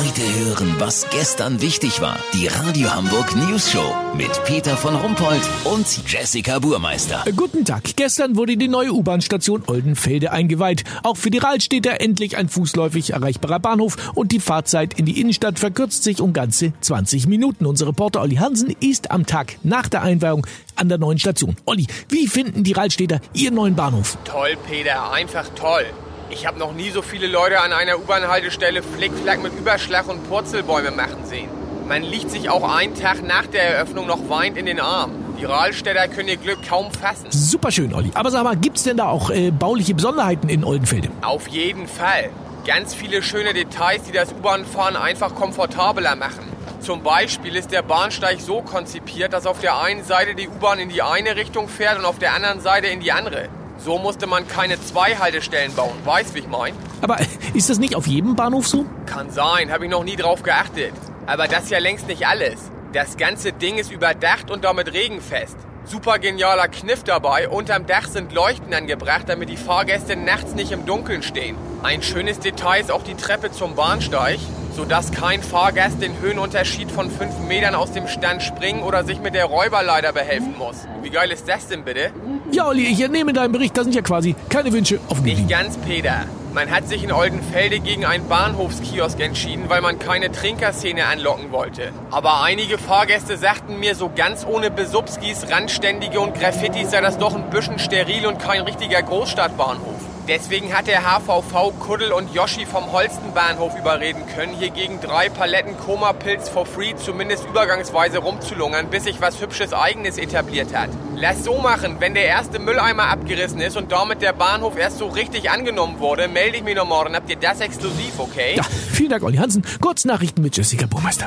Heute hören, was gestern wichtig war. Die Radio Hamburg News Show mit Peter von Rumpold und Jessica Burmeister. Guten Tag. Gestern wurde die neue U-Bahn-Station Oldenfelde eingeweiht. Auch für die Rahlstädter endlich ein fußläufig erreichbarer Bahnhof und die Fahrzeit in die Innenstadt verkürzt sich um ganze 20 Minuten. Unser Reporter Olli Hansen ist am Tag nach der Einweihung an der neuen Station. Olli, wie finden die Rahlstädter ihren neuen Bahnhof? Toll, Peter, einfach toll. Ich habe noch nie so viele Leute an einer U-Bahn-Haltestelle Flickflack mit Überschlag und Purzelbäume machen sehen. Man liegt sich auch einen Tag nach der Eröffnung noch weint in den Arm. Die Rahlstädter können ihr Glück kaum fassen. Superschön, Olli. Aber sag mal, gibt's denn da auch äh, bauliche Besonderheiten in Oldenfelde? Auf jeden Fall. Ganz viele schöne Details, die das U-Bahn-Fahren einfach komfortabler machen. Zum Beispiel ist der Bahnsteig so konzipiert, dass auf der einen Seite die U-Bahn in die eine Richtung fährt und auf der anderen Seite in die andere. So musste man keine zwei Haltestellen bauen. Weißt, wie ich mein? Aber ist das nicht auf jedem Bahnhof so? Kann sein, habe ich noch nie drauf geachtet. Aber das ist ja längst nicht alles. Das ganze Ding ist überdacht und damit regenfest. Super genialer Kniff dabei. Unterm Dach sind Leuchten angebracht, damit die Fahrgäste nachts nicht im Dunkeln stehen. Ein schönes Detail ist auch die Treppe zum Bahnsteig, sodass kein Fahrgast den Höhenunterschied von 5 Metern aus dem Stand springen oder sich mit der Räuberleiter behelfen muss. Wie geil ist das denn bitte? Ja, Olli, ich entnehme deinen Bericht, da sind ja quasi keine Wünsche offen Nicht ganz, Peter. Man hat sich in Oldenfelde gegen einen Bahnhofskiosk entschieden, weil man keine Trinkerszene anlocken wollte. Aber einige Fahrgäste sagten mir, so ganz ohne Besubskis, Randständige und Graffitis sei das doch ein bisschen steril und kein richtiger Großstadtbahnhof. Deswegen hat der HVV Kuddel und Yoshi vom Holstenbahnhof überreden können, hier gegen drei Paletten Koma-Pilz for free zumindest übergangsweise rumzulungern, bis sich was Hübsches Eigenes etabliert hat. Lass so machen, wenn der erste Mülleimer abgerissen ist und damit der Bahnhof erst so richtig angenommen wurde, melde ich mich noch morgen. Habt ihr das exklusiv, okay? Ja, vielen Dank, Olli Hansen. Kurz Nachrichten mit Jessica Burmeister.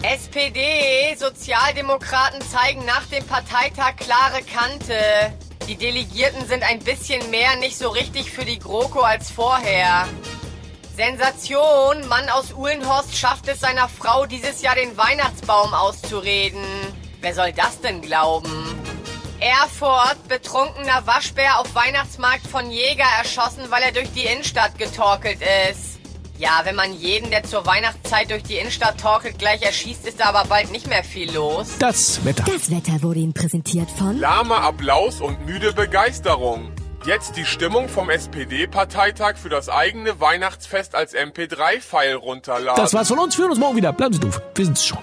SPD, Sozialdemokraten zeigen nach dem Parteitag klare Kante. Die Delegierten sind ein bisschen mehr nicht so richtig für die GroKo als vorher. Sensation, Mann aus Uhlenhorst schafft es seiner Frau dieses Jahr den Weihnachtsbaum auszureden. Wer soll das denn glauben? Erfurt, betrunkener Waschbär auf Weihnachtsmarkt von Jäger erschossen, weil er durch die Innenstadt getorkelt ist. Ja, wenn man jeden, der zur Weihnachtszeit durch die Innenstadt torkelt, gleich erschießt, ist da aber bald nicht mehr viel los. Das Wetter. Das Wetter wurde Ihnen präsentiert von Lahmer Applaus und müde Begeisterung. Jetzt die Stimmung vom SPD-Parteitag für das eigene Weihnachtsfest als MP3-File runterladen. Das war's von uns. Wir hören uns morgen wieder. Bleiben Sie doof. Wir sind's schon.